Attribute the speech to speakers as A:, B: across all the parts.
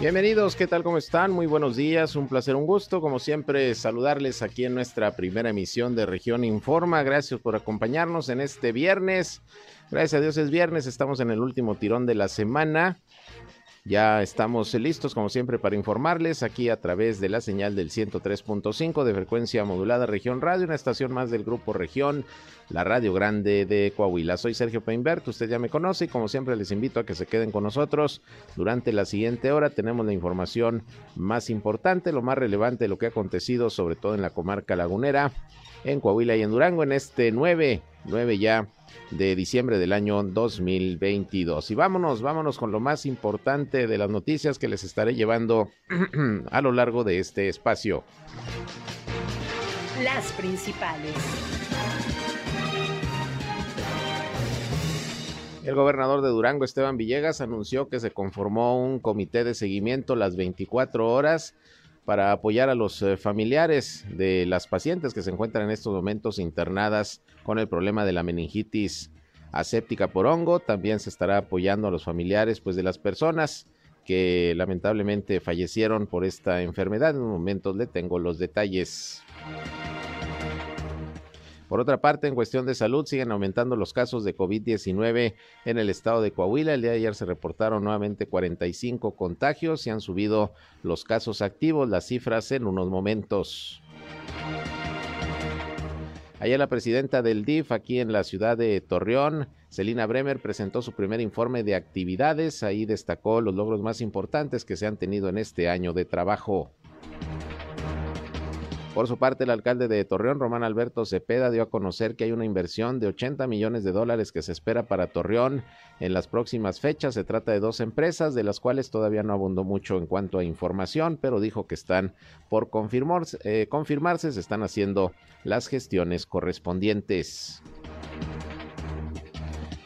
A: Bienvenidos, ¿qué tal? ¿Cómo están? Muy buenos días, un placer, un gusto, como siempre, saludarles aquí en nuestra primera emisión de Región Informa. Gracias por acompañarnos en este viernes. Gracias a Dios es viernes, estamos en el último tirón de la semana. Ya estamos listos, como siempre, para informarles aquí a través de la señal del 103.5 de frecuencia modulada Región Radio, una estación más del Grupo Región, la Radio Grande de Coahuila. Soy Sergio Peinbert, usted ya me conoce y como siempre les invito a que se queden con nosotros. Durante la siguiente hora tenemos la información más importante, lo más relevante de lo que ha acontecido, sobre todo en la comarca lagunera, en Coahuila y en Durango, en este 9, 9 ya de diciembre del año 2022. Y vámonos, vámonos con lo más importante de las noticias que les estaré llevando a lo largo de este espacio.
B: Las principales.
A: El gobernador de Durango, Esteban Villegas, anunció que se conformó un comité de seguimiento las 24 horas para apoyar a los eh, familiares de las pacientes que se encuentran en estos momentos internadas con el problema de la meningitis aséptica por hongo. También se estará apoyando a los familiares pues, de las personas que lamentablemente fallecieron por esta enfermedad. En un momento le tengo los detalles. Por otra parte, en cuestión de salud, siguen aumentando los casos de COVID-19 en el estado de Coahuila. El día de ayer se reportaron nuevamente 45 contagios y han subido los casos activos, las cifras en unos momentos. Ayer la presidenta del DIF aquí en la ciudad de Torreón, Celina Bremer, presentó su primer informe de actividades. Ahí destacó los logros más importantes que se han tenido en este año de trabajo. Por su parte, el alcalde de Torreón, Román Alberto Cepeda, dio a conocer que hay una inversión de 80 millones de dólares que se espera para Torreón en las próximas fechas. Se trata de dos empresas, de las cuales todavía no abundó mucho en cuanto a información, pero dijo que están por confirmarse, eh, confirmarse se están haciendo las gestiones correspondientes.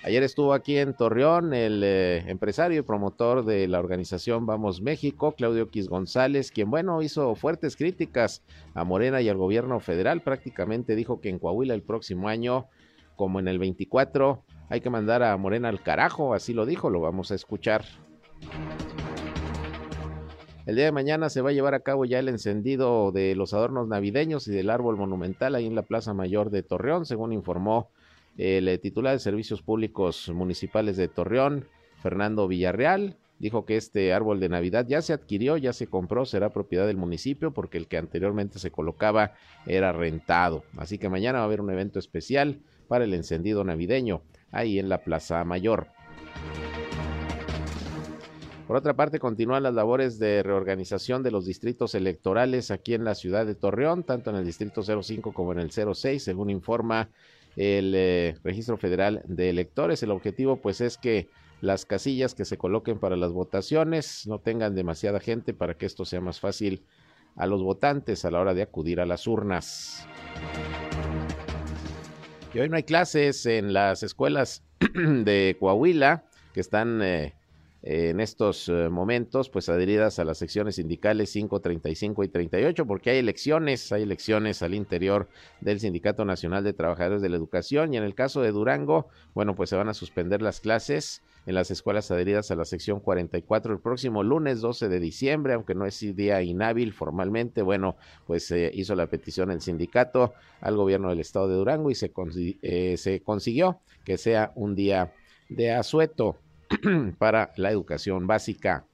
A: Ayer estuvo aquí en Torreón el eh, empresario y promotor de la organización Vamos México, Claudio Quis González, quien, bueno, hizo fuertes críticas a Morena y al gobierno federal. Prácticamente dijo que en Coahuila el próximo año, como en el 24, hay que mandar a Morena al carajo, así lo dijo, lo vamos a escuchar. El día de mañana se va a llevar a cabo ya el encendido de los adornos navideños y del árbol monumental ahí en la Plaza Mayor de Torreón, según informó el eh, titular de Servicios Públicos Municipales de Torreón, Fernando Villarreal, dijo que este árbol de Navidad ya se adquirió, ya se compró, será propiedad del municipio porque el que anteriormente se colocaba era rentado. Así que mañana va a haber un evento especial para el encendido navideño ahí en la Plaza Mayor. Por otra parte, continúan las labores de reorganización de los distritos electorales aquí en la ciudad de Torreón, tanto en el distrito 05 como en el 06, según informa el eh, registro federal de electores. El objetivo pues es que las casillas que se coloquen para las votaciones no tengan demasiada gente para que esto sea más fácil a los votantes a la hora de acudir a las urnas. Y hoy no hay clases en las escuelas de Coahuila que están eh, en estos eh, momentos, pues adheridas a las secciones sindicales 5, 35 y 38, porque hay elecciones, hay elecciones al interior del Sindicato Nacional de Trabajadores de la Educación y en el caso de Durango, bueno, pues se van a suspender las clases en las escuelas adheridas a la sección 44 el próximo lunes 12 de diciembre, aunque no es día inhábil formalmente, bueno, pues se hizo la petición el sindicato al gobierno del estado de Durango y se, eh, se consiguió que sea un día de asueto. para la educación básica.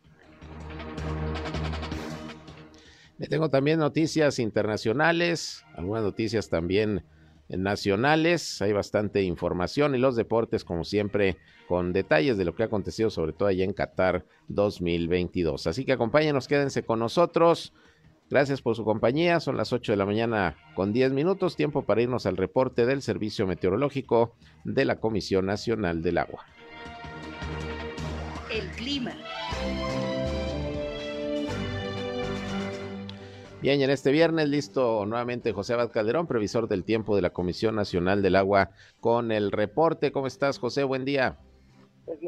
A: Tengo también noticias internacionales, algunas noticias también nacionales, hay bastante información y los deportes como siempre con detalles de lo que ha acontecido sobre todo allá en Qatar 2022. Así que acompáñenos, quédense con nosotros. Gracias por su compañía, son las 8 de la mañana con 10 minutos, tiempo para irnos al reporte del Servicio Meteorológico de la Comisión Nacional del Agua.
B: Clima.
A: Bien, y en este viernes listo nuevamente José Abad Calderón, previsor del tiempo de la Comisión Nacional del Agua, con el reporte. ¿Cómo estás, José? Buen día.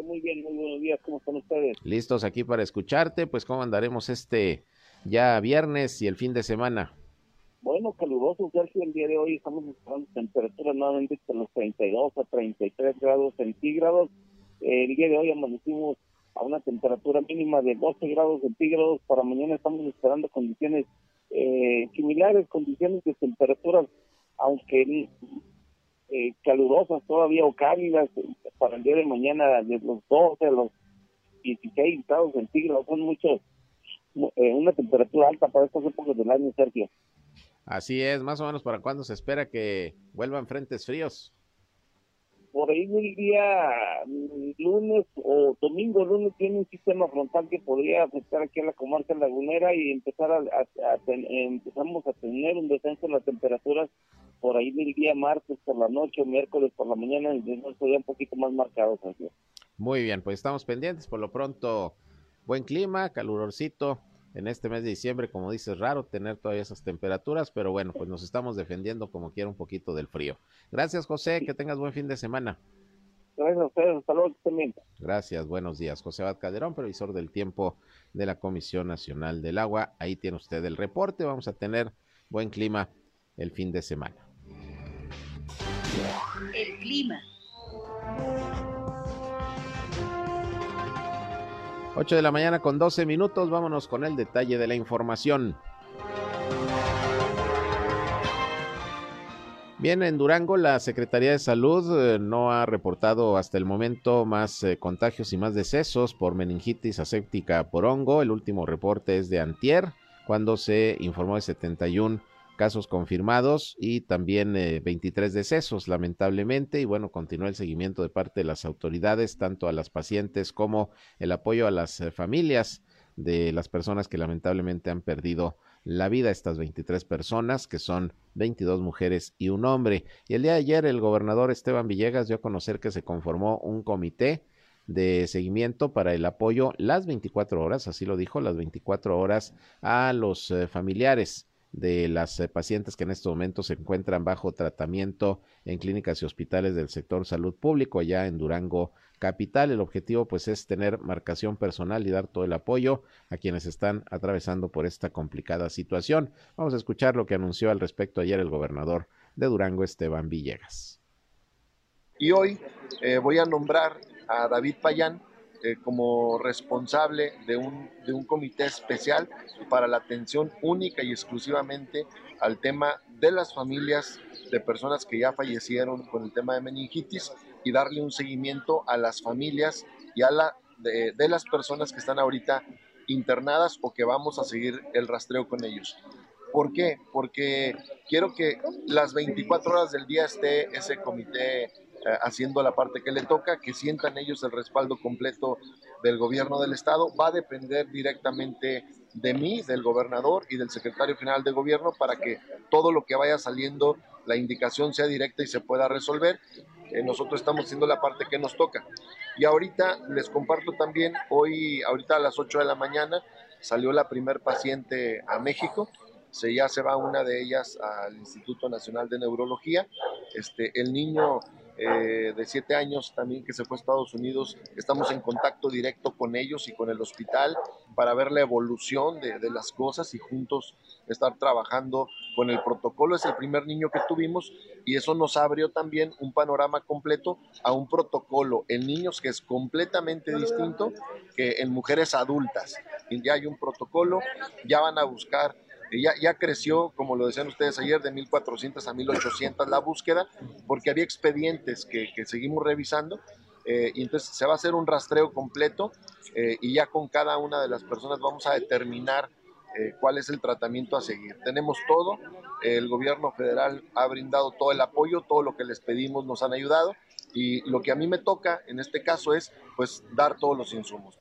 B: Muy bien, muy buenos días. ¿Cómo están ustedes?
A: Listos aquí para escucharte. Pues, ¿cómo andaremos este ya viernes y el fin de semana?
B: Bueno, caluroso, Sergio. El día de hoy estamos esperando temperaturas nuevamente entre los 32 a 33 grados centígrados. el día de hoy amanecimos a una temperatura mínima de 12 grados centígrados. Para mañana estamos esperando condiciones eh, similares condiciones de temperaturas, aunque eh, calurosas todavía o cálidas para el día de mañana, de los 12 a los 16 grados centígrados, son muchos, eh, una temperatura alta para estas épocas del año, Sergio.
A: Así es, más o menos para cuándo se espera que vuelvan frentes fríos
B: por ahí el día mm, lunes o domingo lunes tiene un sistema frontal que podría afectar aquí a la comarca lagunera y empezar a, empezamos a tener un descenso en las temperaturas por ahí del día martes por la noche o miércoles por la mañana el descenso ya un poquito más marcado
A: muy bien pues estamos pendientes. Por lo pronto buen clima calurorcito en este mes de diciembre, como dices, raro tener todavía esas temperaturas, pero bueno, pues nos estamos defendiendo como quiera un poquito del frío. Gracias, José, que tengas buen fin de semana.
B: Gracias a ustedes, hasta luego también.
A: Gracias, buenos días. José Abad Calderón, previsor del tiempo de la Comisión Nacional del Agua. Ahí tiene usted el reporte, vamos a tener buen clima el fin de semana.
C: El clima.
A: 8 de la mañana con 12 minutos, vámonos con el detalle de la información. Bien, en Durango la Secretaría de Salud eh, no ha reportado hasta el momento más eh, contagios y más decesos por meningitis aséptica por hongo. El último reporte es de antier, cuando se informó de 71 casos confirmados y también 23 eh, decesos, lamentablemente. Y bueno, continúa el seguimiento de parte de las autoridades, tanto a las pacientes como el apoyo a las eh, familias de las personas que lamentablemente han perdido la vida, estas 23 personas, que son 22 mujeres y un hombre. Y el día de ayer el gobernador Esteban Villegas dio a conocer que se conformó un comité de seguimiento para el apoyo las 24 horas, así lo dijo, las 24 horas a los eh, familiares de las eh, pacientes que en estos momentos se encuentran bajo tratamiento en clínicas y hospitales del sector salud público allá en Durango capital. El objetivo pues es tener marcación personal y dar todo el apoyo a quienes están atravesando por esta complicada situación. Vamos a escuchar lo que anunció al respecto ayer el gobernador de Durango, Esteban Villegas.
D: Y hoy eh, voy a nombrar a David Payán eh, como responsable de un, de un comité especial para la atención única y exclusivamente al tema de las familias de personas que ya fallecieron con el tema de meningitis y darle un seguimiento a las familias y a la de, de las personas que están ahorita internadas o que vamos a seguir el rastreo con ellos. ¿Por qué? Porque quiero que las 24 horas del día esté ese comité haciendo la parte que le toca, que sientan ellos el respaldo completo del gobierno del estado. Va a depender directamente de mí, del gobernador y del secretario general de gobierno para que todo lo que vaya saliendo, la indicación sea directa y se pueda resolver. Eh, nosotros estamos haciendo la parte que nos toca. Y ahorita les comparto también, hoy, ahorita a las 8 de la mañana, salió la primer paciente a México. Se, ya se va una de ellas al Instituto Nacional de Neurología. Este, el niño eh, de siete años también que se fue a Estados Unidos. Estamos en contacto directo con ellos y con el hospital para ver la evolución de, de, las cosas y juntos estar trabajando con el protocolo. Es el primer niño que tuvimos y eso nos abrió también un panorama completo a un protocolo en niños que es completamente distinto que en mujeres adultas. Ya hay un protocolo, ya van a buscar ya, ya creció, como lo decían ustedes ayer, de 1.400 a 1.800 la búsqueda, porque había expedientes que, seguimos revisando. Eh, y entonces se va a hacer un rastreo completo eh, y ya con cada una de las personas vamos a determinar eh, cuál es el tratamiento a seguir. Tenemos todo, el gobierno federal ha brindado todo el apoyo, todo lo que les pedimos nos han ayudado y lo que a mí me toca en este caso es pues dar todos los insumos.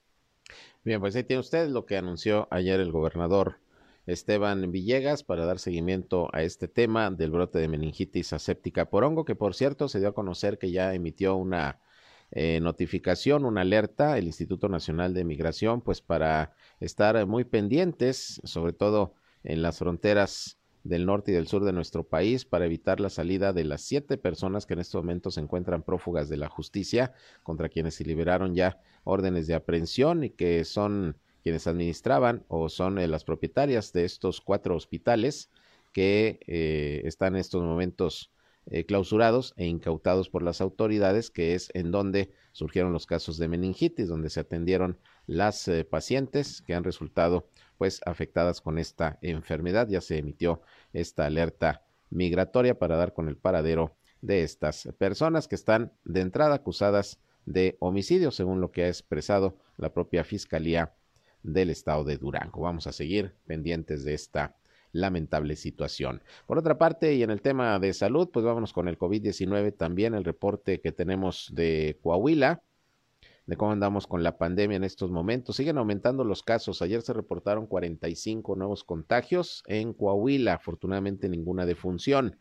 A: Bien, pues ahí tiene usted lo que anunció ayer el gobernador Esteban Villegas para dar seguimiento a este tema del brote de meningitis aséptica por hongo, que por cierto se dio a conocer que ya emitió una eh, notificación, una alerta, el Instituto Nacional de Migración, pues para estar muy pendientes, sobre todo en las fronteras del norte y del sur de nuestro país para evitar la salida de las siete personas que en estos momentos se encuentran prófugas de la justicia, contra quienes se liberaron ya órdenes de aprehensión y que son quienes administraban o son eh, las propietarias de estos cuatro hospitales que eh, están en estos momentos eh, clausurados e incautados por las autoridades, que es en donde surgieron los casos de meningitis, donde se atendieron las pacientes que han resultado pues afectadas con esta enfermedad. Ya se emitió esta alerta migratoria para dar con el paradero de estas personas que están de entrada acusadas de homicidio, según lo que ha expresado la propia Fiscalía del Estado de Durango. Vamos a seguir pendientes de esta lamentable situación. Por otra parte, y en el tema de salud, pues vámonos con el COVID-19 también, el reporte que tenemos de Coahuila de cómo andamos con la pandemia en estos momentos. Siguen aumentando los casos. Ayer se reportaron 45 nuevos contagios en Coahuila, afortunadamente ninguna defunción.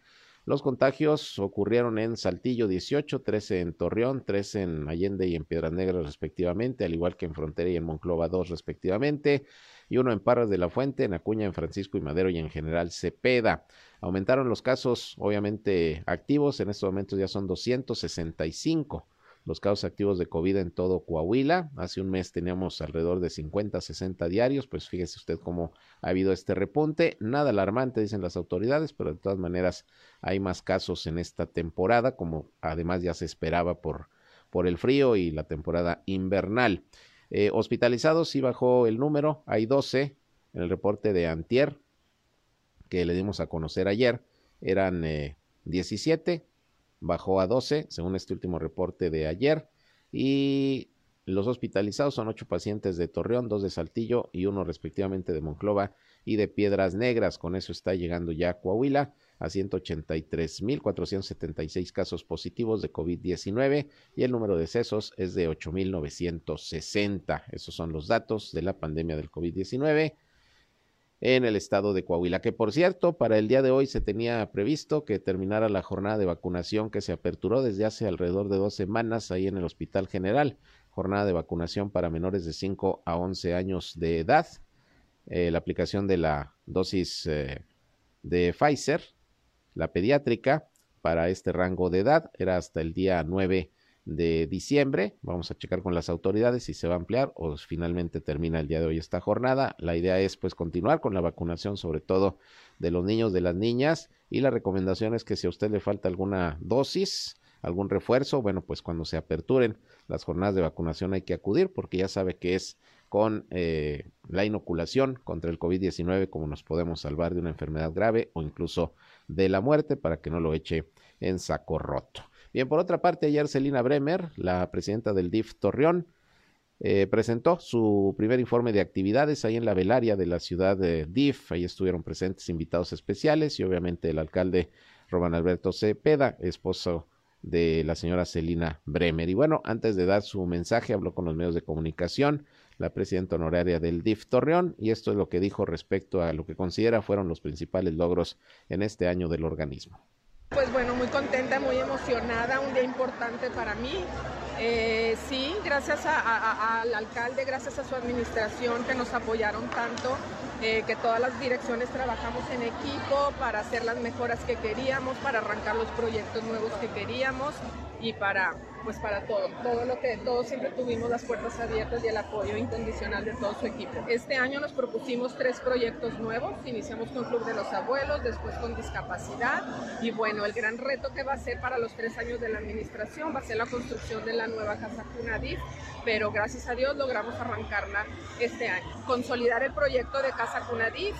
A: Los contagios ocurrieron en Saltillo 18, 13 en Torreón, 13 en Allende y en Piedras Negras respectivamente, al igual que en Frontera y en Monclova 2 respectivamente, y uno en Parras de la Fuente, en Acuña, en Francisco y Madero y en General Cepeda. Aumentaron los casos obviamente activos, en estos momentos ya son 265 los casos activos de COVID en todo Coahuila. Hace un mes teníamos alrededor de 50, 60 diarios, pues fíjese usted cómo ha habido este repunte. Nada alarmante, dicen las autoridades, pero de todas maneras hay más casos en esta temporada, como además ya se esperaba por, por el frío y la temporada invernal. Eh, hospitalizados sí bajó el número, hay 12 en el reporte de Antier, que le dimos a conocer ayer, eran 17, eh, bajó a 12, según este último reporte de ayer. Y los hospitalizados son ocho pacientes de Torreón, dos de Saltillo y uno respectivamente de Monclova y de Piedras Negras. Con eso está llegando ya a Coahuila a 183.476 casos positivos de COVID-19 y el número de cesos es de 8.960. Esos son los datos de la pandemia del COVID-19 en el estado de Coahuila, que por cierto, para el día de hoy se tenía previsto que terminara la jornada de vacunación que se aperturó desde hace alrededor de dos semanas ahí en el Hospital General, jornada de vacunación para menores de 5 a 11 años de edad, eh, la aplicación de la dosis eh, de Pfizer, la pediátrica, para este rango de edad, era hasta el día 9 de diciembre. Vamos a checar con las autoridades si se va a ampliar o finalmente termina el día de hoy esta jornada. La idea es pues continuar con la vacunación, sobre todo de los niños, de las niñas, y la recomendación es que si a usted le falta alguna dosis, algún refuerzo, bueno, pues cuando se aperturen las jornadas de vacunación hay que acudir porque ya sabe que es con eh, la inoculación contra el COVID-19 como nos podemos salvar de una enfermedad grave o incluso de la muerte para que no lo eche en saco roto. Bien, por otra parte, ayer Celina Bremer, la presidenta del DIF Torreón, eh, presentó su primer informe de actividades ahí en la velaria de la ciudad de DIF. Ahí estuvieron presentes invitados especiales y obviamente el alcalde Roban Alberto Cepeda, esposo de la señora Celina Bremer. Y bueno, antes de dar su mensaje, habló con los medios de comunicación la presidenta honoraria del DIF Torreón y esto es lo que dijo respecto a lo que considera fueron los principales logros en este año del organismo.
C: Pues bueno, muy contenta, muy emocionada, un día importante para mí. Eh, sí, gracias al alcalde, gracias a su administración que nos apoyaron tanto, eh, que todas las direcciones trabajamos en equipo para hacer las mejoras que queríamos, para arrancar los proyectos nuevos que queríamos y para pues para todo, todo lo que todos siempre tuvimos las puertas abiertas y el apoyo incondicional de todo su equipo. Este año nos propusimos tres proyectos nuevos, iniciamos con Club de los Abuelos, después con discapacidad y bueno, el gran reto que va a ser para los tres años de la administración va a ser la construcción de la nueva Casa Cunadif, pero gracias a Dios logramos arrancarla este año. Consolidar el proyecto de Casa Cunadif,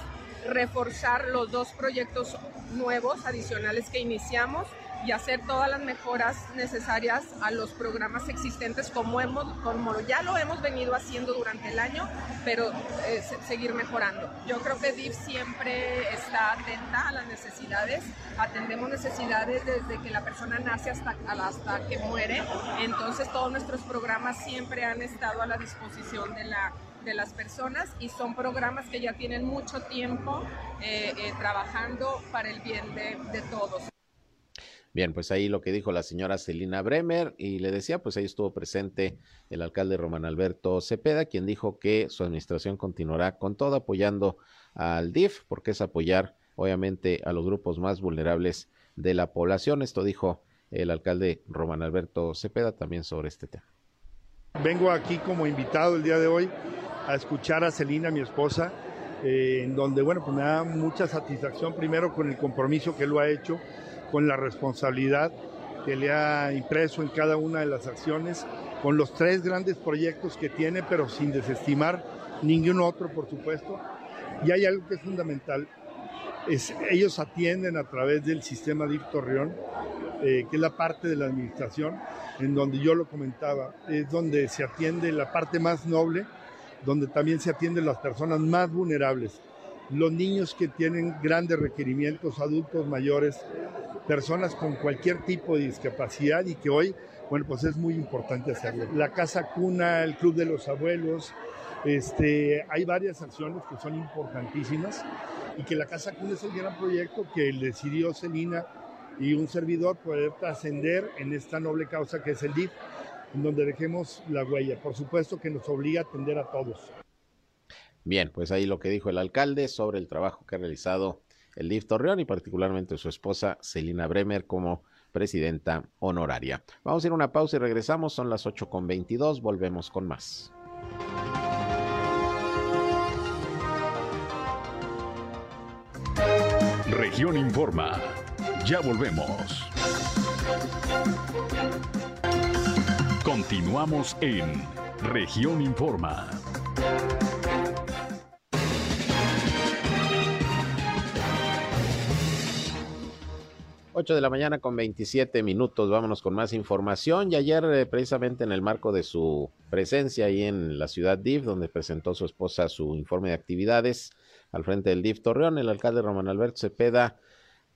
C: reforzar los dos proyectos nuevos adicionales que iniciamos y hacer todas las mejoras necesarias a los programas existentes como, hemos, como ya lo hemos venido haciendo durante el año, pero eh, seguir mejorando. Yo creo que DIF siempre está atenta a las necesidades, atendemos necesidades desde que la persona nace hasta, hasta que muere, entonces todos nuestros programas siempre han estado a la disposición de la de las personas y son programas que ya tienen mucho tiempo eh, eh, trabajando para el bien de, de todos.
A: Bien, pues ahí lo que dijo la señora Celina Bremer y le decía, pues ahí estuvo presente el alcalde Román Alberto Cepeda, quien dijo que su administración continuará con todo apoyando al DIF, porque es apoyar obviamente a los grupos más vulnerables de la población. Esto dijo el alcalde Román Alberto Cepeda también sobre este tema.
E: Vengo aquí como invitado el día de hoy a escuchar a Celina, mi esposa, eh, en donde, bueno, pues me da mucha satisfacción primero con el compromiso que lo ha hecho, con la responsabilidad que le ha impreso en cada una de las acciones, con los tres grandes proyectos que tiene, pero sin desestimar ningún otro, por supuesto. Y hay algo que es fundamental. Es, ellos atienden a través del sistema DIF Torreón, eh, que es la parte de la administración, en donde yo lo comentaba, es donde se atiende la parte más noble, donde también se atienden las personas más vulnerables, los niños que tienen grandes requerimientos, adultos mayores, personas con cualquier tipo de discapacidad y que hoy, bueno, pues es muy importante hacerlo. La casa cuna, el club de los abuelos, este, hay varias acciones que son importantísimas y que la casa cuna es el gran proyecto que decidió Celina y un servidor poder trascender en esta noble causa que es el DIF, en donde dejemos la huella. Por supuesto que nos obliga a atender a todos.
A: Bien, pues ahí lo que dijo el alcalde sobre el trabajo que ha realizado el DIF Torreón y particularmente su esposa Celina Bremer como presidenta honoraria. Vamos a ir a una pausa y regresamos, son las 8 con 22, volvemos con más.
F: Región Informa. Ya volvemos. Continuamos en Región Informa.
A: 8 de la mañana con 27 minutos. Vámonos con más información. Y ayer, eh, precisamente en el marco de su presencia ahí en la ciudad DIF, donde presentó su esposa su informe de actividades al frente del DIF Torreón, el alcalde Román Alberto Cepeda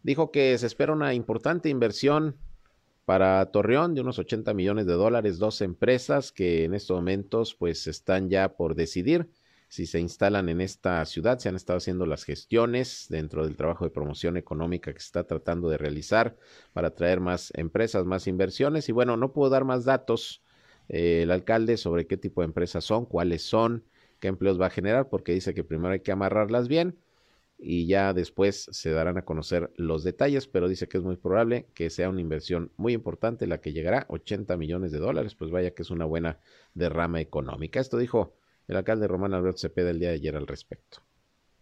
A: dijo que se espera una importante inversión para Torreón de unos 80 millones de dólares, dos empresas que en estos momentos pues están ya por decidir si se instalan en esta ciudad. Se han estado haciendo las gestiones dentro del trabajo de promoción económica que se está tratando de realizar para atraer más empresas, más inversiones. Y bueno, no puedo dar más datos eh, el alcalde sobre qué tipo de empresas son, cuáles son, qué empleos va a generar, porque dice que primero hay que amarrarlas bien y ya después se darán a conocer los detalles, pero dice que es muy probable que sea una inversión muy importante la que llegará a 80 millones de dólares, pues vaya que es una buena derrama económica. Esto dijo el alcalde Román Alberto Cepeda el día de ayer al respecto.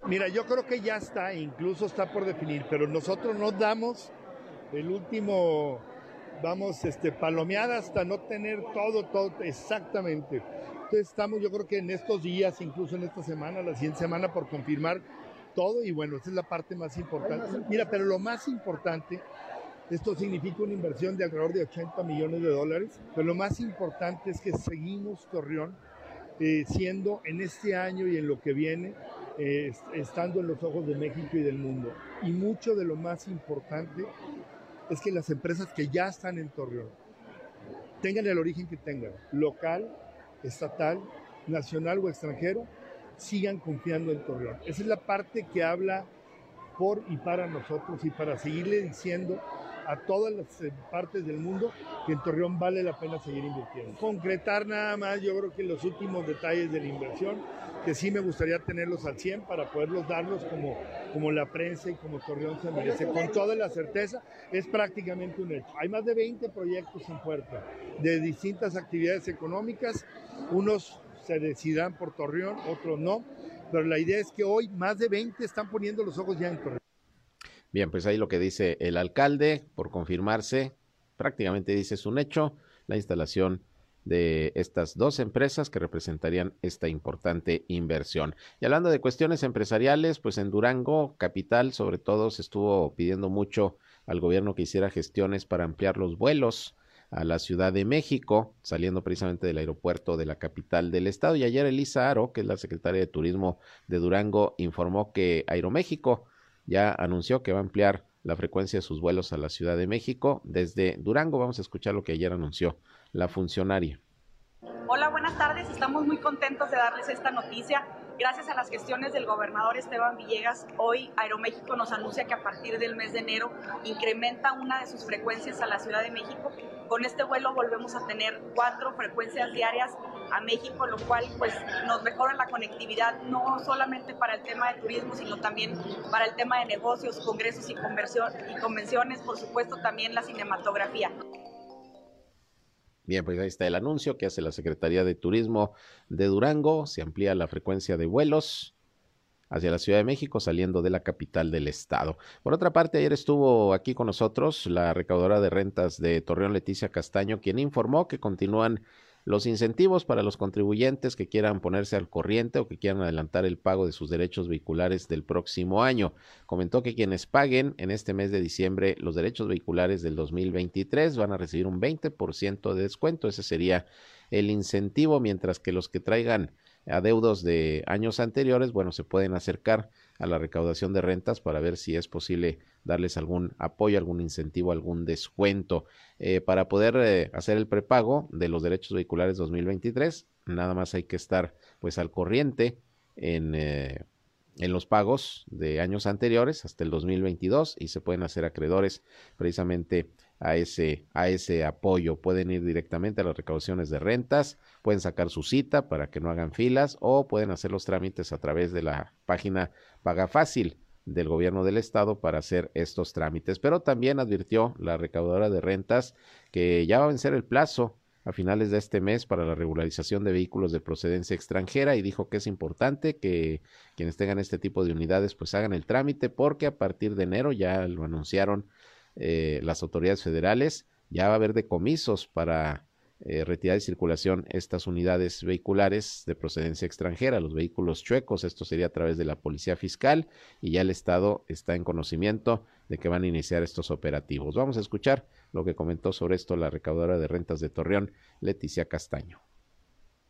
E: Mira, yo creo que ya está, incluso está por definir, pero nosotros no damos el último, vamos, este, palomeada hasta no tener todo, todo exactamente. Entonces estamos, yo creo que en estos días, incluso en esta semana, la siguiente semana, por confirmar todo, y bueno, esa es la parte más importante. Mira, pero lo más importante, esto significa una inversión de alrededor de 80 millones de dólares, pero lo más importante es que seguimos Torreón eh, siendo en este año y en lo que viene, eh, estando en los ojos de México y del mundo. Y mucho de lo más importante es que las empresas que ya están en Torreón tengan el origen que tengan, local, estatal, nacional o extranjero, sigan confiando en Torreón. Esa es la parte que habla por y para nosotros y para seguirle diciendo a todas las eh, partes del mundo que en Torreón vale la pena seguir invirtiendo. Concretar nada más, yo creo que los últimos detalles de la inversión, que sí me gustaría tenerlos al 100 para poderlos darlos como, como la prensa y como Torreón se merece. Con toda la certeza, es prácticamente un hecho. Hay más de 20 proyectos en puerta de distintas actividades económicas, unos se decidirán por Torreón, otros no, pero la idea es que hoy más de 20 están poniendo los ojos ya en Torreón.
A: Bien, pues ahí lo que dice el alcalde, por confirmarse, prácticamente dice es un hecho, la instalación de estas dos empresas que representarían esta importante inversión. Y hablando de cuestiones empresariales, pues en Durango, capital, sobre todo, se estuvo pidiendo mucho al gobierno que hiciera gestiones para ampliar los vuelos a la Ciudad de México, saliendo precisamente del aeropuerto de la capital del estado. Y ayer Elisa Aro, que es la secretaria de Turismo de Durango, informó que Aeroméxico ya anunció que va a ampliar la frecuencia de sus vuelos a la Ciudad de México desde Durango. Vamos a escuchar lo que ayer anunció la funcionaria.
G: Hola, buenas tardes. Estamos muy contentos de darles esta noticia Gracias a las gestiones del gobernador Esteban Villegas, hoy Aeroméxico nos anuncia que a partir del mes de enero incrementa una de sus frecuencias a la Ciudad de México. Con este vuelo volvemos a tener cuatro frecuencias diarias a México, lo cual pues nos mejora la conectividad no solamente para el tema de turismo, sino también para el tema de negocios, congresos y, y convenciones, por supuesto también la cinematografía.
A: Bien, pues ahí está el anuncio que hace la Secretaría de Turismo de Durango. Se amplía la frecuencia de vuelos hacia la Ciudad de México saliendo de la capital del estado. Por otra parte, ayer estuvo aquí con nosotros la recaudadora de rentas de Torreón, Leticia Castaño, quien informó que continúan los incentivos para los contribuyentes que quieran ponerse al corriente o que quieran adelantar el pago de sus derechos vehiculares del próximo año. Comentó que quienes paguen en este mes de diciembre los derechos vehiculares del 2023 van a recibir un 20% de descuento. Ese sería el incentivo, mientras que los que traigan adeudos de años anteriores, bueno, se pueden acercar a la recaudación de rentas para ver si es posible darles algún apoyo, algún incentivo, algún descuento eh, para poder eh, hacer el prepago de los derechos vehiculares 2023. Nada más hay que estar pues al corriente en, eh, en los pagos de años anteriores hasta el 2022 y se pueden hacer acreedores precisamente a ese, a ese apoyo. Pueden ir directamente a las recaudaciones de rentas, pueden sacar su cita para que no hagan filas o pueden hacer los trámites a través de la página Paga Fácil del gobierno del estado para hacer estos trámites. Pero también advirtió la recaudadora de rentas que ya va a vencer el plazo a finales de este mes para la regularización de vehículos de procedencia extranjera y dijo que es importante que quienes tengan este tipo de unidades pues hagan el trámite porque a partir de enero ya lo anunciaron eh, las autoridades federales ya va a haber decomisos para eh, retirar de circulación estas unidades vehiculares de procedencia extranjera, los vehículos chuecos. Esto sería a través de la Policía Fiscal y ya el Estado está en conocimiento de que van a iniciar estos operativos. Vamos a escuchar lo que comentó sobre esto la recaudadora de rentas de Torreón, Leticia Castaño.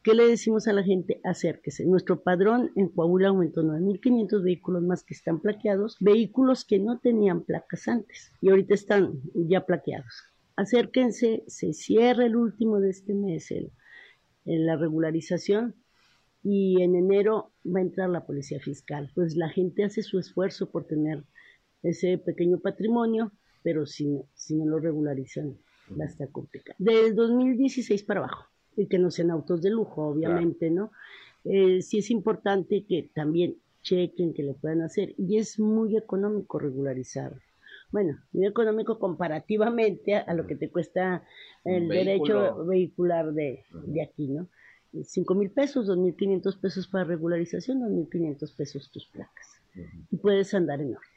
H: ¿Qué le decimos a la gente? Acérquese. Nuestro padrón en Coahuila aumentó 9.500 vehículos más que están plaqueados, vehículos que no tenían placas antes y ahorita están ya plaqueados acérquense, se cierra el último de este mes en la regularización y en enero va a entrar la policía fiscal. Pues la gente hace su esfuerzo por tener ese pequeño patrimonio, pero si, si no lo regularizan va a estar complicado. Del 2016 para abajo, y que no sean autos de lujo, obviamente, ¿no? Eh, sí es importante que también chequen que lo puedan hacer y es muy económico regularizar bueno, muy económico comparativamente a, lo que te cuesta el derecho vehicular de, de aquí, ¿no? Cinco mil pesos, dos mil quinientos pesos para regularización, dos mil quinientos pesos tus placas. Y puedes andar en orden.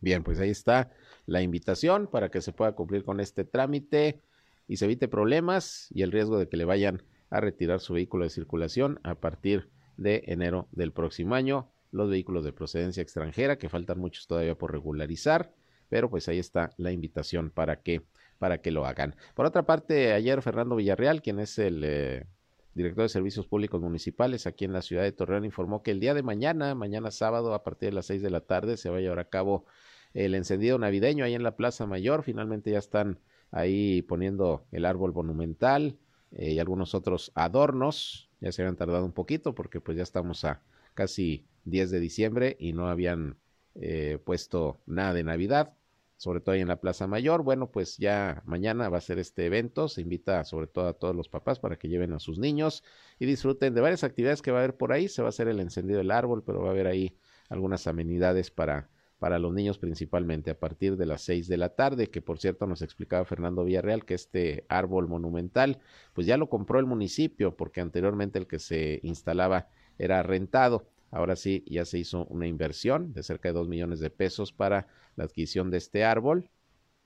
A: Bien, pues ahí está la invitación para que se pueda cumplir con este trámite y se evite problemas y el riesgo de que le vayan a retirar su vehículo de circulación a partir de enero del próximo año los vehículos de procedencia extranjera, que faltan muchos todavía por regularizar, pero pues ahí está la invitación para que, para que lo hagan. Por otra parte, ayer Fernando Villarreal, quien es el eh, director de Servicios Públicos Municipales aquí en la ciudad de Torreón, informó que el día de mañana, mañana sábado, a partir de las seis de la tarde, se va a llevar a cabo el encendido navideño ahí en la Plaza Mayor. Finalmente ya están ahí poniendo el árbol monumental eh, y algunos otros adornos. Ya se habían tardado un poquito porque pues ya estamos a casi 10 de diciembre y no habían eh, puesto nada de Navidad, sobre todo ahí en la Plaza Mayor. Bueno, pues ya mañana va a ser este evento. Se invita sobre todo a todos los papás para que lleven a sus niños y disfruten de varias actividades que va a haber por ahí. Se va a hacer el encendido del árbol, pero va a haber ahí algunas amenidades para para los niños principalmente a partir de las seis de la tarde, que por cierto nos explicaba Fernando Villarreal que este árbol monumental pues ya lo compró el municipio porque anteriormente el que se instalaba era rentado. Ahora sí, ya se hizo una inversión de cerca de dos millones de pesos para la adquisición de este árbol,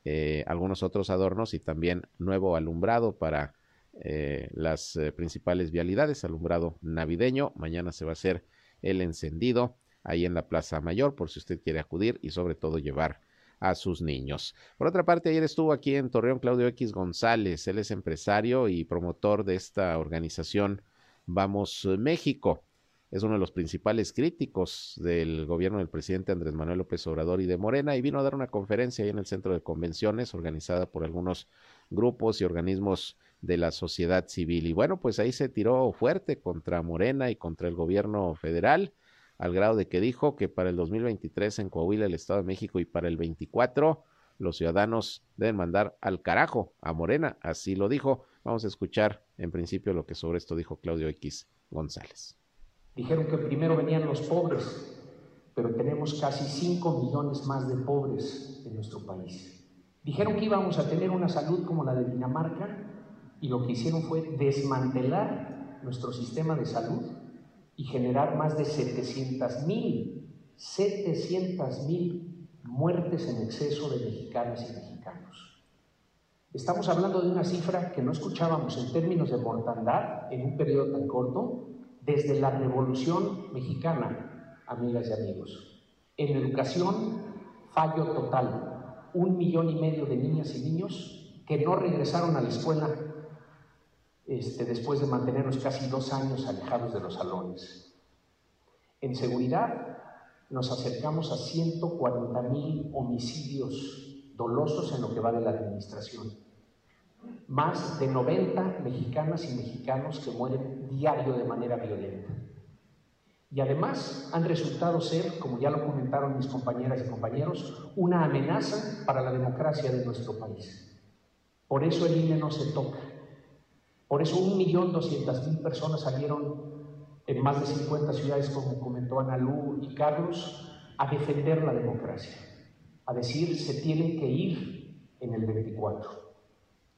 A: eh, algunos otros adornos y también nuevo alumbrado para eh, las eh, principales vialidades, alumbrado navideño. Mañana se va a hacer el encendido ahí en la Plaza Mayor por si usted quiere acudir y sobre todo llevar a sus niños. Por otra parte, ayer estuvo aquí en Torreón Claudio X González, él es empresario y promotor de esta organización Vamos México es uno de los principales críticos del gobierno del presidente Andrés Manuel López Obrador y de Morena y vino a dar una conferencia ahí en el centro de convenciones organizada por algunos grupos y organismos de la sociedad civil. Y bueno, pues ahí se tiró fuerte contra Morena y contra el gobierno federal, al grado de que dijo que para el 2023 en Coahuila, el Estado de México y para el 24 los ciudadanos deben mandar al carajo a Morena, así lo dijo. Vamos a escuchar en principio lo que sobre esto dijo Claudio X González.
I: Dijeron que primero venían los pobres, pero tenemos casi 5 millones más de pobres en nuestro país. Dijeron que íbamos a tener una salud como la de Dinamarca y lo que hicieron fue desmantelar nuestro sistema de salud y generar más de 700 mil, 700 mil muertes en exceso de mexicanas y mexicanos. Estamos hablando de una cifra que no escuchábamos en términos de mortandad en un periodo tan corto desde la Revolución Mexicana, amigas y amigos. En educación, fallo total. Un millón y medio de niñas y niños que no regresaron a la escuela este, después de mantenernos casi dos años alejados de los salones. En seguridad, nos acercamos a 140 mil homicidios dolosos en lo que va de la administración. Más de 90 mexicanas y mexicanos que mueren diario de manera violenta. Y además han resultado ser, como ya lo comentaron mis compañeras y compañeros, una amenaza para la democracia de nuestro país. Por eso el INE no se toca. Por eso un millón doscientas mil personas salieron en más de 50 ciudades, como comentó Ana Lu y Carlos, a defender la democracia, a decir se tienen que ir en el 24.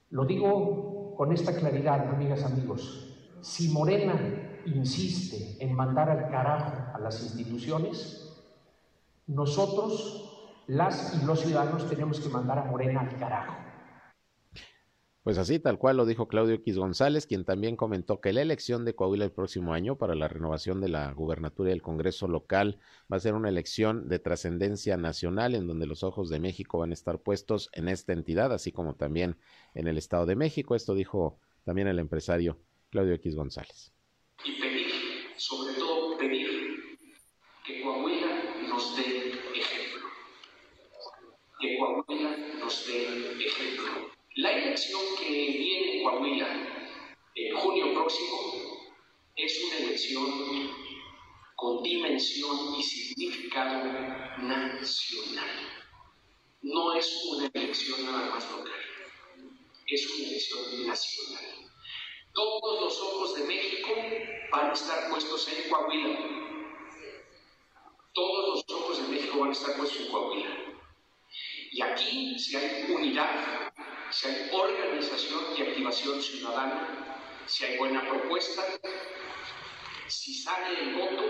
I: Lo digo con esta claridad, amigas, amigos. Si Morena insiste en mandar al carajo a las instituciones, nosotros, las y los ciudadanos, tenemos que mandar a Morena al carajo.
A: Pues así, tal cual lo dijo Claudio X González, quien también comentó que la elección de Coahuila el próximo año para la renovación de la gubernatura y el Congreso local va a ser una elección de trascendencia nacional en donde los ojos de México van a estar puestos en esta entidad, así como también en el Estado de México. Esto dijo también el empresario Claudio X González.
I: Y pedir, sobre todo pedir, que Coahuila nos dé ejemplo. Que Coahuila nos dé ejemplo la elección que viene en Coahuila en junio próximo es una elección con dimensión y significado nacional. No es una elección nada más local, es una elección nacional. Todos los ojos de México van a estar puestos en Coahuila. Todos los ojos de México van a estar puestos en Coahuila. Y aquí, si hay unidad, si hay organización y activación ciudadana, si hay buena propuesta, si sale el voto,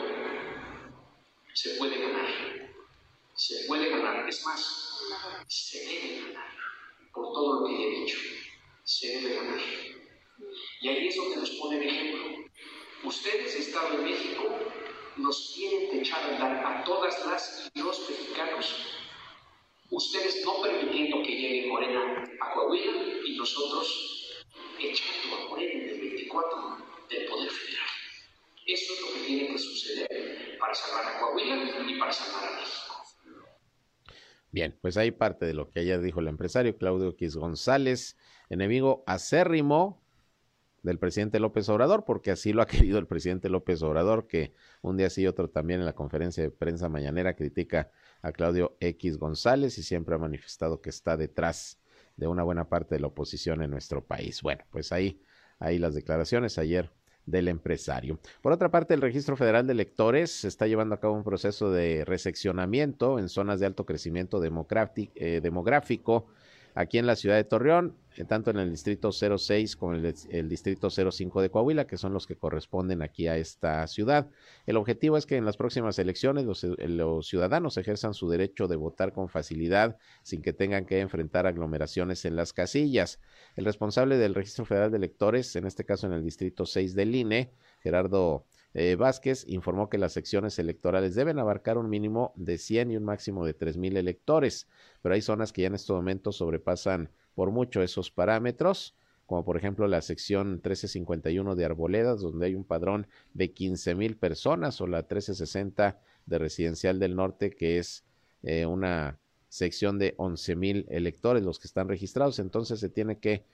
I: se puede ganar. Se puede ganar. Es más, se debe ganar. Por todo lo que he dicho, se debe ganar. Y ahí es donde nos ponen ejemplo. Ustedes, Estado de México, nos quieren echar a andar a todas las y los mexicanos ustedes no permitiendo que llegue Morena a Coahuila y nosotros echando a Morena en el 24 del Poder Federal. Eso es lo que tiene que suceder para salvar a Coahuila y para salvar a México.
A: Bien, pues ahí parte de lo que ayer dijo el empresario Claudio X González, enemigo acérrimo del presidente López Obrador, porque así lo ha querido el presidente López Obrador, que un día sí y otro también en la conferencia de prensa mañanera critica a Claudio X González y siempre ha manifestado que está detrás de una buena parte de la oposición en nuestro país. Bueno, pues ahí, ahí las declaraciones ayer del empresario. Por otra parte, el Registro Federal de Electores está llevando a cabo un proceso de reseccionamiento en zonas de alto crecimiento eh, demográfico aquí en la ciudad de Torreón, eh, tanto en el distrito 06 como el, el, distrito 05 de Coahuila, que son los que corresponden aquí a esta ciudad. El objetivo es que en las próximas elecciones los, eh, los, ciudadanos ejerzan su derecho de votar con facilidad sin que tengan que enfrentar aglomeraciones en las casillas. El responsable del Registro Federal de Electores, en este caso en el distrito 6 del INE, Gerardo eh, Vázquez informó que las secciones electorales deben abarcar un mínimo de 100 y un máximo de 3 mil electores, pero hay zonas que ya en estos momentos sobrepasan por mucho esos parámetros, como por ejemplo la sección 1351 de Arboledas, donde hay un padrón de 15 mil personas, o la 1360 de Residencial del Norte, que es eh, una sección de 11 mil electores los que están registrados, entonces se tiene que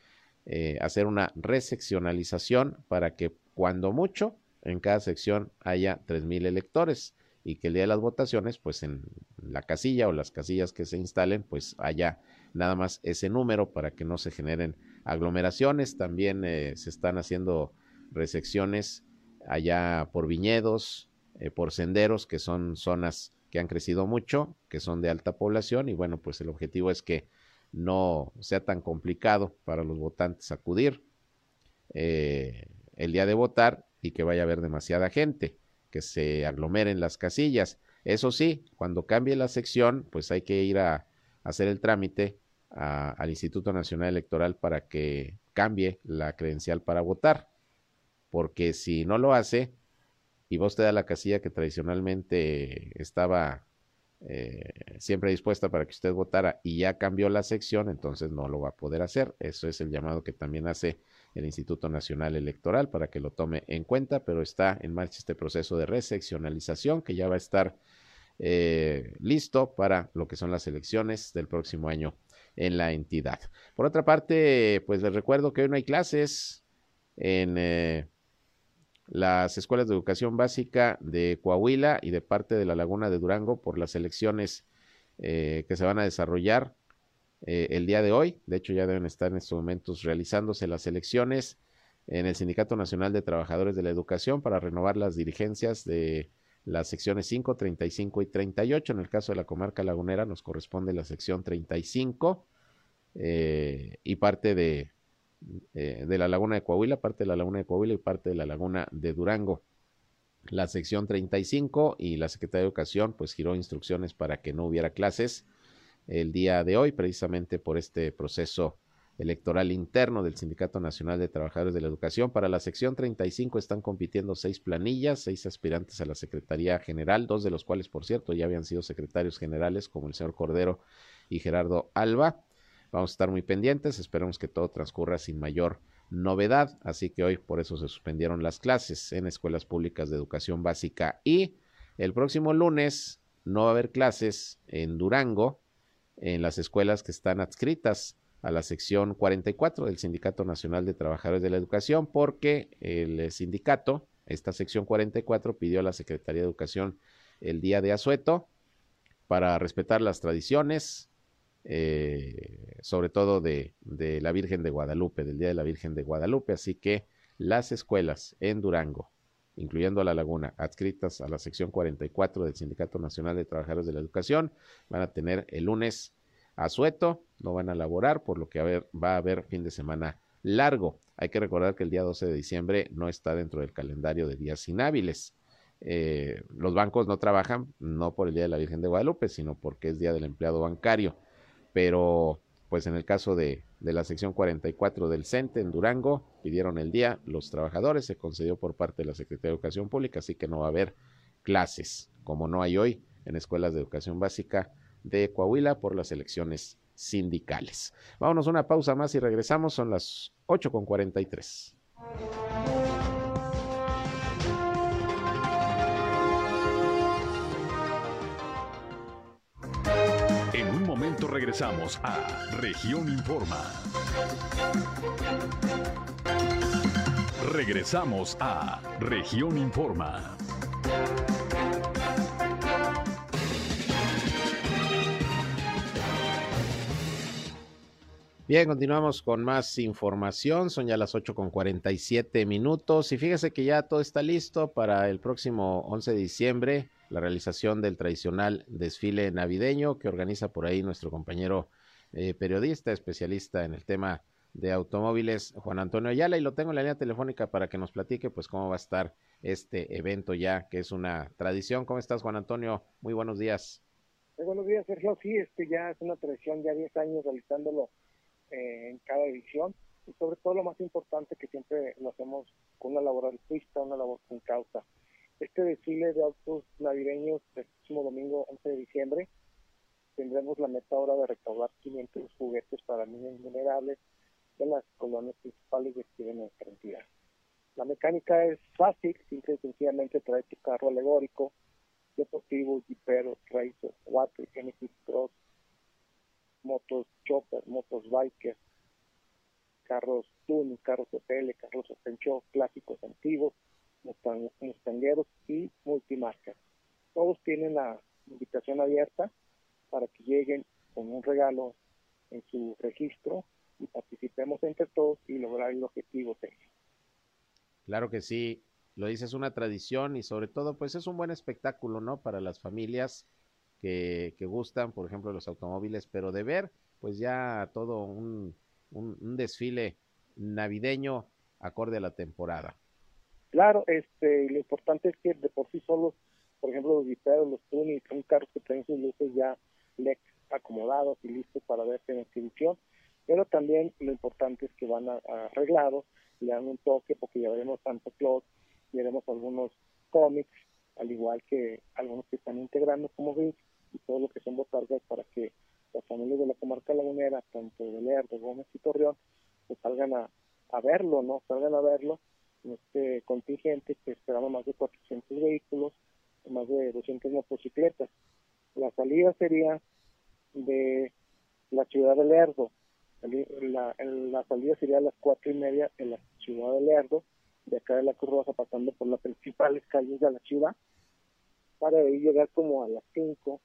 A: eh, hacer una reseccionalización para que cuando mucho en cada sección haya 3.000 electores y que el día de las votaciones, pues en la casilla o las casillas que se instalen, pues haya nada más ese número para que no se generen aglomeraciones. También eh, se están haciendo resecciones allá por viñedos, eh, por senderos, que son zonas que han crecido mucho, que son de alta población y bueno, pues el objetivo es que no sea tan complicado para los votantes acudir eh, el día de votar y que vaya a haber demasiada gente, que se aglomeren las casillas. Eso sí, cuando cambie la sección, pues hay que ir a, hacer el trámite al Instituto Nacional Electoral para que cambie la credencial para votar, porque si no lo hace y vos te da la casilla que tradicionalmente estaba eh, siempre dispuesta para que usted votara y ya cambió la sección, entonces no lo va a poder hacer. Eso es el llamado que también hace el Instituto Nacional Electoral para que lo tome en cuenta, pero está en marcha este proceso de reseccionalización que ya va a estar eh, listo para lo que son las elecciones del próximo año en la entidad. Por otra parte, pues les recuerdo que hoy no hay clases en eh, las escuelas de educación básica de Coahuila y de parte de la Laguna de Durango por las elecciones eh, que se van a desarrollar eh, el día de hoy. De hecho, ya deben estar en estos momentos realizándose las elecciones en el Sindicato Nacional de Trabajadores de la Educación para renovar las dirigencias de las secciones 5, 35 y 38. En el caso de la comarca lagunera nos corresponde la sección 35 eh, y parte de, eh, de la laguna de Coahuila, parte de la laguna de Coahuila y parte de la laguna de Durango. La sección 35 y la Secretaría de Educación pues giró instrucciones para que no hubiera clases el día de hoy, precisamente por este proceso electoral interno del Sindicato Nacional de Trabajadores de la Educación. Para la sección 35 están compitiendo seis planillas, seis aspirantes a la Secretaría General, dos de los cuales, por cierto, ya habían sido secretarios generales, como el señor Cordero y Gerardo Alba. Vamos a estar muy pendientes, esperemos que todo transcurra sin mayor novedad, así que hoy por eso se suspendieron las clases en escuelas públicas de educación básica y el próximo lunes no va a haber clases en Durango, en las escuelas que están adscritas a la sección 44 del Sindicato Nacional de Trabajadores de la Educación, porque el sindicato, esta sección 44, pidió a la Secretaría de Educación el día de asueto para respetar las tradiciones, eh, sobre todo de, de la Virgen de Guadalupe, del Día de la Virgen de Guadalupe. Así que las escuelas en Durango, incluyendo a La Laguna, adscritas a la sección 44 del Sindicato Nacional de Trabajadores de la Educación, van a tener el lunes asueto, no van a laborar, por lo que va a haber fin de semana largo. Hay que recordar que el día 12 de diciembre no está dentro del calendario de días inhábiles. Eh, los bancos no trabajan no por el Día de la Virgen de Guadalupe, sino porque es Día del Empleado Bancario. Pero, pues en el caso de, de la sección 44 del CENTE en Durango, pidieron el día los trabajadores, se concedió por parte de la Secretaría de Educación Pública, así que no va a haber clases, como no hay hoy en escuelas de educación básica de Coahuila por las elecciones sindicales. Vámonos una pausa más y regresamos, son las 8
F: regresamos a Región Informa. Regresamos a Región Informa.
A: Bien, continuamos con más información. Son ya las 8 con 47 minutos. Y fíjese que ya todo está listo para el próximo 11 de diciembre, la realización del tradicional desfile navideño que organiza por ahí nuestro compañero eh, periodista, especialista en el tema de automóviles, Juan Antonio Ayala. Y lo tengo en la línea telefónica para que nos platique, pues, cómo va a estar este evento ya, que es una tradición. ¿Cómo estás, Juan Antonio? Muy buenos días.
J: Muy buenos días, Sergio. Sí, este ya es una tradición, ya 10 años realizándolo eh, en cada edición y sobre todo lo más importante que siempre lo hacemos con una labor altruista, una labor con causa. Este desfile de autos navideños el próximo domingo 11 de diciembre tendremos la meta ahora de recaudar 500 juguetes para niños vulnerables de las colonias principales de aquí de nuestra entidad. La mecánica es fácil, simple y sencillamente trae tu carro alegórico, deportivo, jipero, racer, water, Genesis Cross, motos chopper, motos bikers, carros tuning, carros hotel, carros show clásicos antiguos, mustangueros y multimarcas. Todos tienen la invitación abierta para que lleguen con un regalo en su registro y participemos entre todos y lograr el objetivo.
A: Claro que sí, lo dices, una tradición y sobre todo pues es un buen espectáculo, ¿no? Para las familias que, que gustan, por ejemplo, los automóviles, pero de ver pues ya todo un, un, desfile navideño acorde a la temporada.
J: Claro, este, lo importante es que de por sí solos, por ejemplo, los guitarros, los tuning, son carros que traen sus luces ya acomodados y listos para verse en exhibición, pero también lo importante es que van a, arreglados, le dan un toque porque ya veremos Santa Claus, veremos algunos cómics, al igual que algunos que están integrando como Grinch y todo lo que son botargas para que las familias de la comarca lagunera, tanto de Lerdo, Gómez y Torreón, pues salgan a, a verlo, ¿no? Salgan a verlo en este contingente que esperamos más de 400 vehículos, más de 200 motocicletas. La salida sería de la ciudad de Lerdo. La, salida sería a las cuatro y media en la ciudad de Lerdo, de acá de la Cruz Roja, pasando por las principales calles de la ciudad, para ahí llegar como a las cinco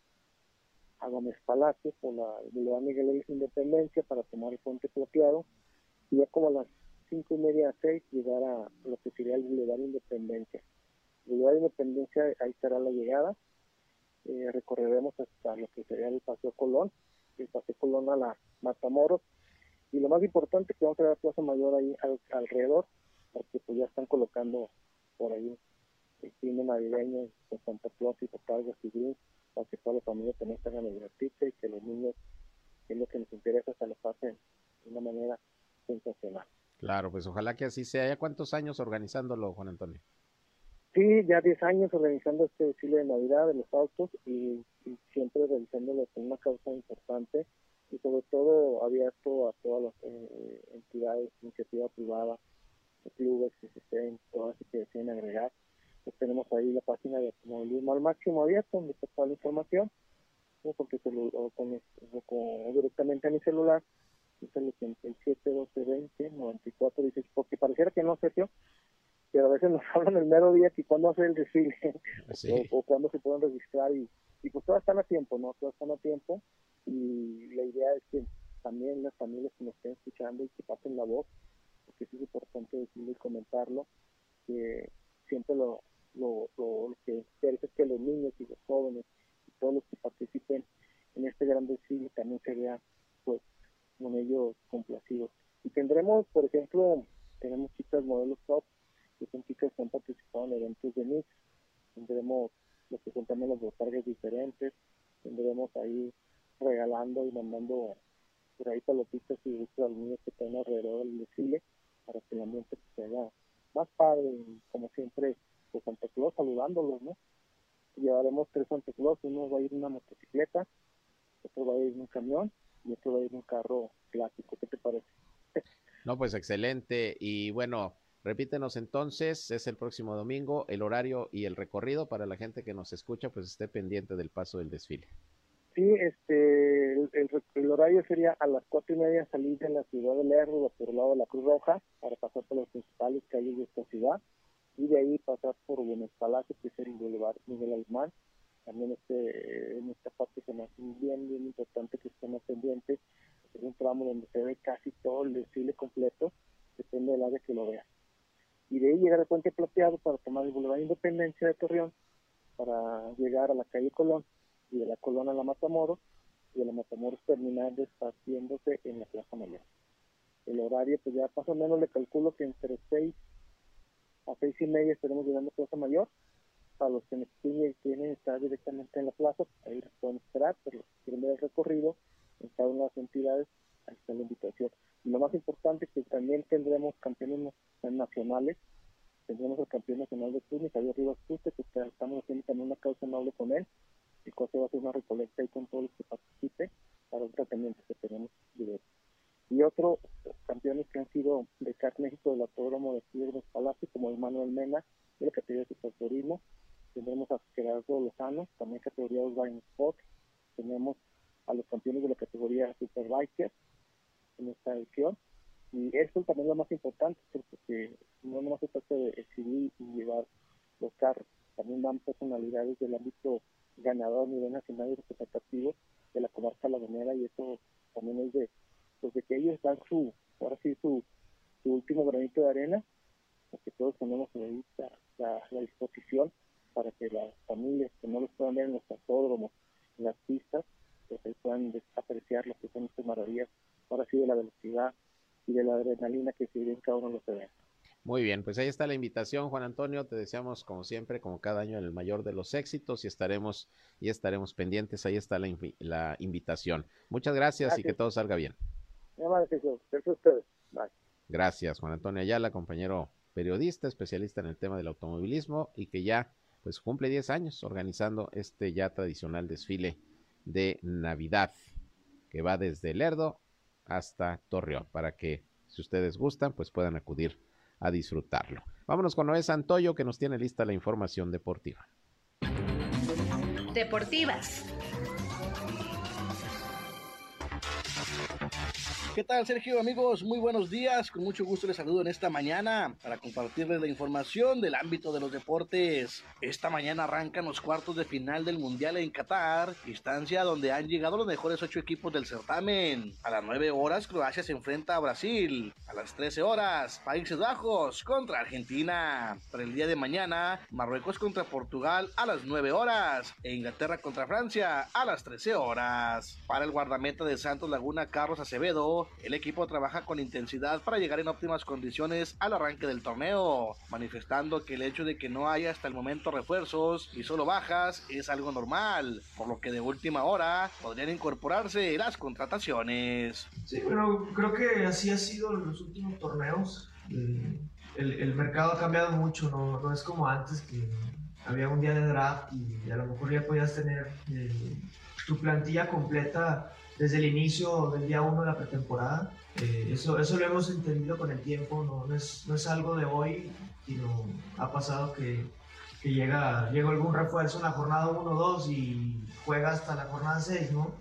J: a Gómez Palacio por la Boulevard Miguel de Independencia para tomar el puente plateado y ya como a las cinco y media a seis llegar a lo que sería el Boulevard Independencia. El Boulevard Independencia, ahí estará la llegada. Eh, recorreremos hasta lo que sería el Paseo Colón, el Paseo Colón a la Matamoros. Y lo más importante que vamos a ver la Plaza Mayor ahí alrededor, porque pues ya están colocando por ahí el cine navideño con Santa Claus y Botargas y Green para que toda la familia también tengan divertirse y que los niños, que es lo que nos interesa, se lo pasen de una manera sensacional.
A: Claro, pues ojalá que así sea. ¿Ya cuántos años organizándolo, Juan Antonio?
J: Sí, ya 10 años organizando este desfile de Navidad de los autos y, siempre realizándolo con una causa importante y sobre todo abierto a todas las eh, entidades, iniciativa privada, clubes que se estén, todas que deseen agregar pues tenemos ahí la página de automovilismo al máximo abierto donde está toda la información porque o con, directamente a mi celular es el 87 12 20 94 16 porque pareciera que no Sergio pero a veces nos hablan el mero día que cuando hace el desfile o, cuando se pueden registrar y, y pues todas están a tiempo no todas están a tiempo y la idea es que también las familias que nos estén escuchando y que pasen la voz porque es importante decirlo y comentarlo que siempre lo, lo, lo, que interesa es que los niños y los jóvenes y todos los que participen en este gran desfile también se vean pues con ellos complacidos. Y tendremos, por ejemplo, tenemos chicas modelos top, que son chicas que han participado en eventos de mix, tendremos los que son también los botargues diferentes, tendremos ahí regalando y mandando por ahí palotitas y gustos a los niños que están alrededor del desfile para que el ambiente se haga más padre como siempre pues Santa Claus saludándolos, ¿no? Llevaremos tres Santa Claus, uno va a ir en una motocicleta, otro va a ir en un camión y otro va a ir en un carro clásico. ¿Qué te parece?
A: No, pues excelente. Y bueno, repítenos entonces, es el próximo domingo, el horario y el recorrido para la gente que nos escucha, pues esté pendiente del paso del desfile.
J: Sí, este, el, horario sería a las cuatro y media salir de la ciudad de Lerdo, por el lado de la Cruz Roja, para pasar por las principales calles de esta ciudad y de ahí pasar por Buenos Palacio, que es el Boulevard Miguel Alemán. También este, en esta parte se me hace bien, bien importante que estemos pendientes. Es un tramo donde se ve casi todo el desfile completo, depende del área que lo vea. Y de ahí llegar al Puente Plateado para tomar el Boulevard Independencia de Torreón, para llegar a la calle Colón, y de la Colón a la Matamoros, y de la Matamoros terminar despaciéndose en la Plaza Mayor. El horario, pues ya más o menos le calculo que entre 6 a seis y media estaremos llegando a Plaza Mayor. Para los que quieren estar directamente en la plaza, ahí les pueden esperar, pero el recorrido en cada una de las entidades, ahí está la invitación. Lo más importante es que también tendremos campeones nacionales, tendremos el campeón nacional de Tunis, Javier Rivas Tuste, que estamos haciendo también una causa noble con él, y cual va a hacer una recolecta ahí con todos los que participen para un tratamiento que tenemos directo y otros campeones que han sido de CAC México del Autódromo de Piedras Palacio, como Manuel Mena, de la categoría de superturismo. Tenemos a Gerardo Lozano, también categoría Urban Sport. Tenemos a los campeones de la categoría Superbiker en esta edición. Y eso también es lo más importante, porque no nomás se trata de exhibir y llevar los carros, también dan personalidades del ámbito ganador a nivel nacional y representativo de la comarca lagunera y eso también es de, pues de que ellos dan su, ahora sí, su, su último granito de arena, porque todos tenemos ahí la, la, disposición para que las familias que no los puedan ver en los autódromos, en las pistas, pues puedan apreciar lo que son estas maravillas, ahora sí de la velocidad y de la adrenalina que se vive en cada uno de los eventos.
A: Muy bien, pues ahí está la invitación, Juan Antonio. Te deseamos, como siempre, como cada año, el mayor de los éxitos y estaremos y estaremos pendientes. Ahí está la, la invitación. Muchas gracias, y que todo salga bien. Gracias, Juan Antonio Ayala, compañero periodista, especialista en el tema del automovilismo y que ya pues cumple 10 años organizando este ya tradicional desfile de Navidad que va desde Lerdo hasta Torreón para que si ustedes gustan pues puedan acudir a disfrutarlo. Vámonos con Noé Santoyo que nos tiene lista la información deportiva.
K: Deportivas.
L: ¿Qué tal, Sergio? Amigos, muy buenos días. Con mucho gusto les saludo en esta mañana para compartirles la información del ámbito de los deportes. Esta mañana arrancan los cuartos de final del Mundial en Qatar, instancia donde han llegado los mejores ocho equipos del certamen. A las 9 horas, Croacia se enfrenta a Brasil. A las 13 horas, Países Bajos contra Argentina. Para el día de mañana, Marruecos contra Portugal a las 9 horas e Inglaterra contra Francia a las 13 horas. Para el guardameta de Santos Laguna, Carlos Acevedo, el equipo trabaja con intensidad para llegar en óptimas condiciones al arranque del torneo, manifestando que el hecho de que no haya hasta el momento refuerzos y solo bajas es algo normal, por lo que de última hora podrían incorporarse las contrataciones.
M: Sí, pero creo que así ha sido en los últimos torneos. Eh, el, mercado ha cambiado mucho, no, no, es como antes que había un día de draft y a lo mejor ya podías tener eh, tu plantilla completa desde el inicio del día 1 de la pretemporada. Eh, eso, eso lo hemos entendido con el tiempo, no, es, no es algo de hoy, sino ha pasado que, que llega, llega algún refuerzo en la jornada 1-2 y juega hasta la jornada 6, ¿no?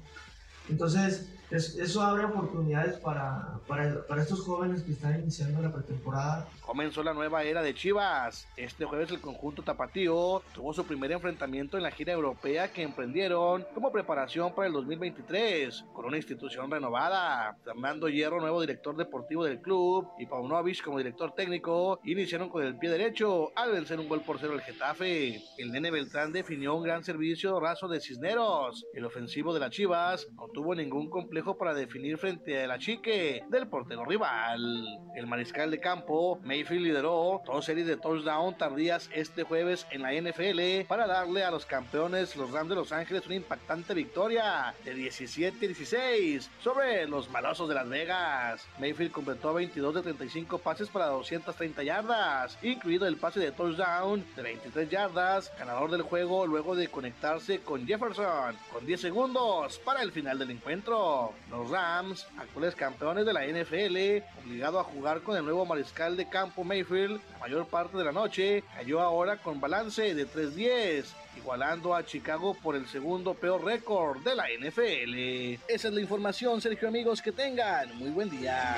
M: Entonces, eso abre oportunidades para, para, para, estos jóvenes que están iniciando la pretemporada.
L: Comenzó la nueva era de Chivas. Este jueves el conjunto tapatío tuvo su primer enfrentamiento en la gira europea que emprendieron como preparación para el 2023 con una institución renovada. Fernando Hierro, nuevo director deportivo del club, y Paunovic como director técnico iniciaron con el pie derecho al vencer un gol por cero el Getafe. El nene Beltrán definió un gran servicio raso de Cisneros. El ofensivo de las Chivas no tuvo ningún complejo para definir frente a la chique del portero rival. El mariscal de campo, Mayfield lideró dos series de touchdown tardías este jueves en la NFL para darle a los campeones, los Rams de Los Ángeles, una impactante victoria de 17-16 sobre los malosos de Las Vegas. Mayfield completó 22 de 35 pases para 230 yardas, incluido el pase de touchdown de 23 yardas, ganador del juego luego de conectarse con Jefferson con 10 segundos para el final del encuentro. Los Rams, actuales campeones de la NFL, obligado a jugar con el nuevo mariscal de campo Mayfield la mayor parte de la noche, cayó ahora con balance de 3-10 igualando a Chicago por el segundo peor récord de la NFL. Esa es la información, Sergio amigos, que tengan muy buen día.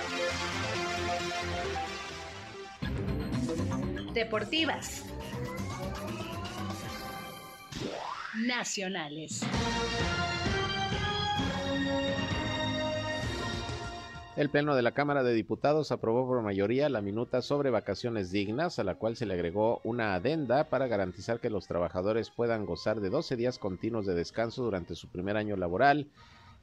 K: Deportivas. Nacionales.
A: El Pleno de la Cámara de Diputados aprobó por mayoría la minuta sobre vacaciones dignas, a la cual se le agregó una adenda para garantizar que los trabajadores puedan gozar de 12 días continuos de descanso durante su primer año laboral,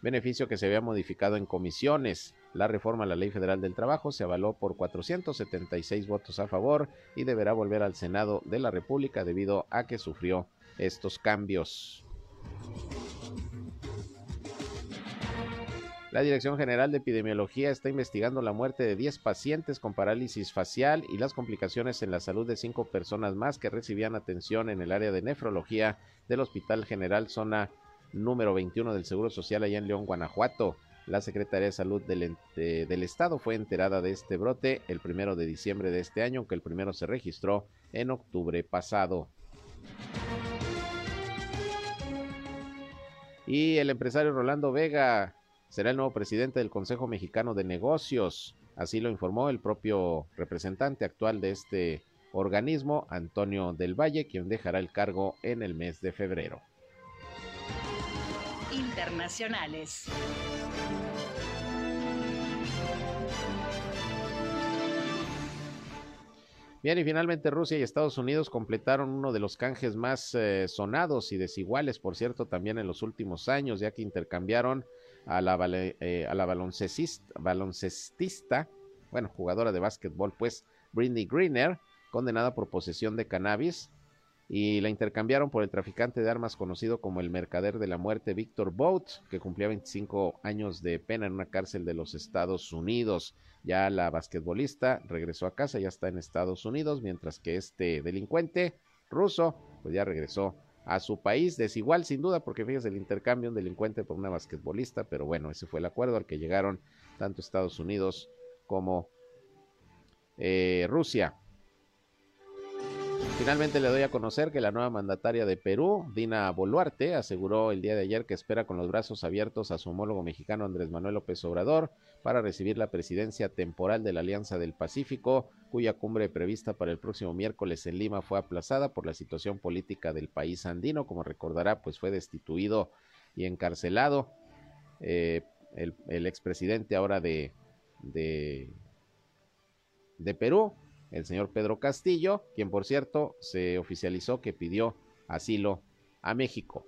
A: beneficio que se había modificado en comisiones. La reforma a la Ley Federal del Trabajo se avaló por 476 votos a favor y deberá volver al Senado de la República debido a que sufrió estos cambios. La Dirección General de Epidemiología está investigando la muerte de 10 pacientes con parálisis facial y las complicaciones en la salud de 5 personas más que recibían atención en el área de nefrología del Hospital General Zona número 21 del Seguro Social allá en León, Guanajuato. La Secretaría de Salud del, del, Estado fue enterada de este brote el primero de diciembre de este año, aunque el primero se registró en octubre pasado. Y el empresario Rolando Vega será el nuevo presidente del Consejo Mexicano de Negocios. Así lo informó el propio representante actual de este organismo, Antonio del Valle, quien dejará el cargo en el mes de febrero.
K: Internacionales.
A: Bien, y finalmente Rusia y Estados Unidos completaron uno de los canjes más eh, sonados y desiguales, por cierto, también en los últimos años, ya que intercambiaron a la, eh, a la baloncestista, bueno, jugadora de básquetbol, pues, Britney Greener, condenada por posesión de cannabis, y la intercambiaron por el traficante de armas conocido como el mercader de la muerte Víctor Bout, que cumplía 25 años de pena en una cárcel de los Estados Unidos. Ya la basquetbolista regresó a casa, ya está en Estados Unidos, mientras que este delincuente ruso, pues ya regresó a su país. Desigual, sin duda, porque fíjese el intercambio, un delincuente por una basquetbolista, pero bueno, ese fue el acuerdo al que llegaron tanto Estados Unidos como eh, Rusia. Finalmente le doy a conocer que la nueva mandataria de Perú, Dina Boluarte, aseguró el día de ayer que espera con los brazos abiertos a su homólogo mexicano Andrés Manuel López Obrador para recibir la presidencia temporal de la Alianza del Pacífico, cuya cumbre prevista para el próximo miércoles en Lima fue aplazada por la situación política del país andino. Como recordará, pues fue destituido y encarcelado eh, el, expresidente ahora de, de Perú, el señor Pedro Castillo, quien por cierto se oficializó que pidió asilo a México.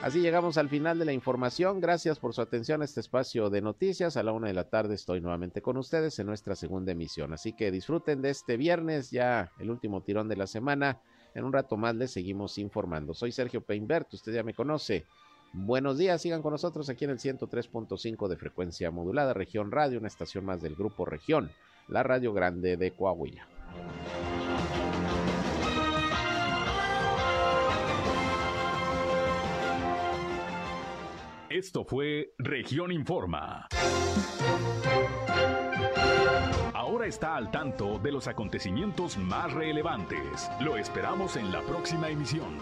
A: Así llegamos al final de la información. Gracias por su atención a este espacio de noticias. A la una de la tarde estoy nuevamente con ustedes en nuestra segunda emisión. Así que disfruten de este viernes, ya el último tirón de la semana. En un rato más les seguimos informando. Soy Sergio Peinbert, usted ya me conoce. Buenos días, sigan con nosotros aquí en el 103.5 de frecuencia modulada, región radio, una estación más del grupo región, la radio grande de Coahuila.
F: Esto fue región informa. Ahora está al tanto de los acontecimientos más relevantes. Lo esperamos en la próxima emisión.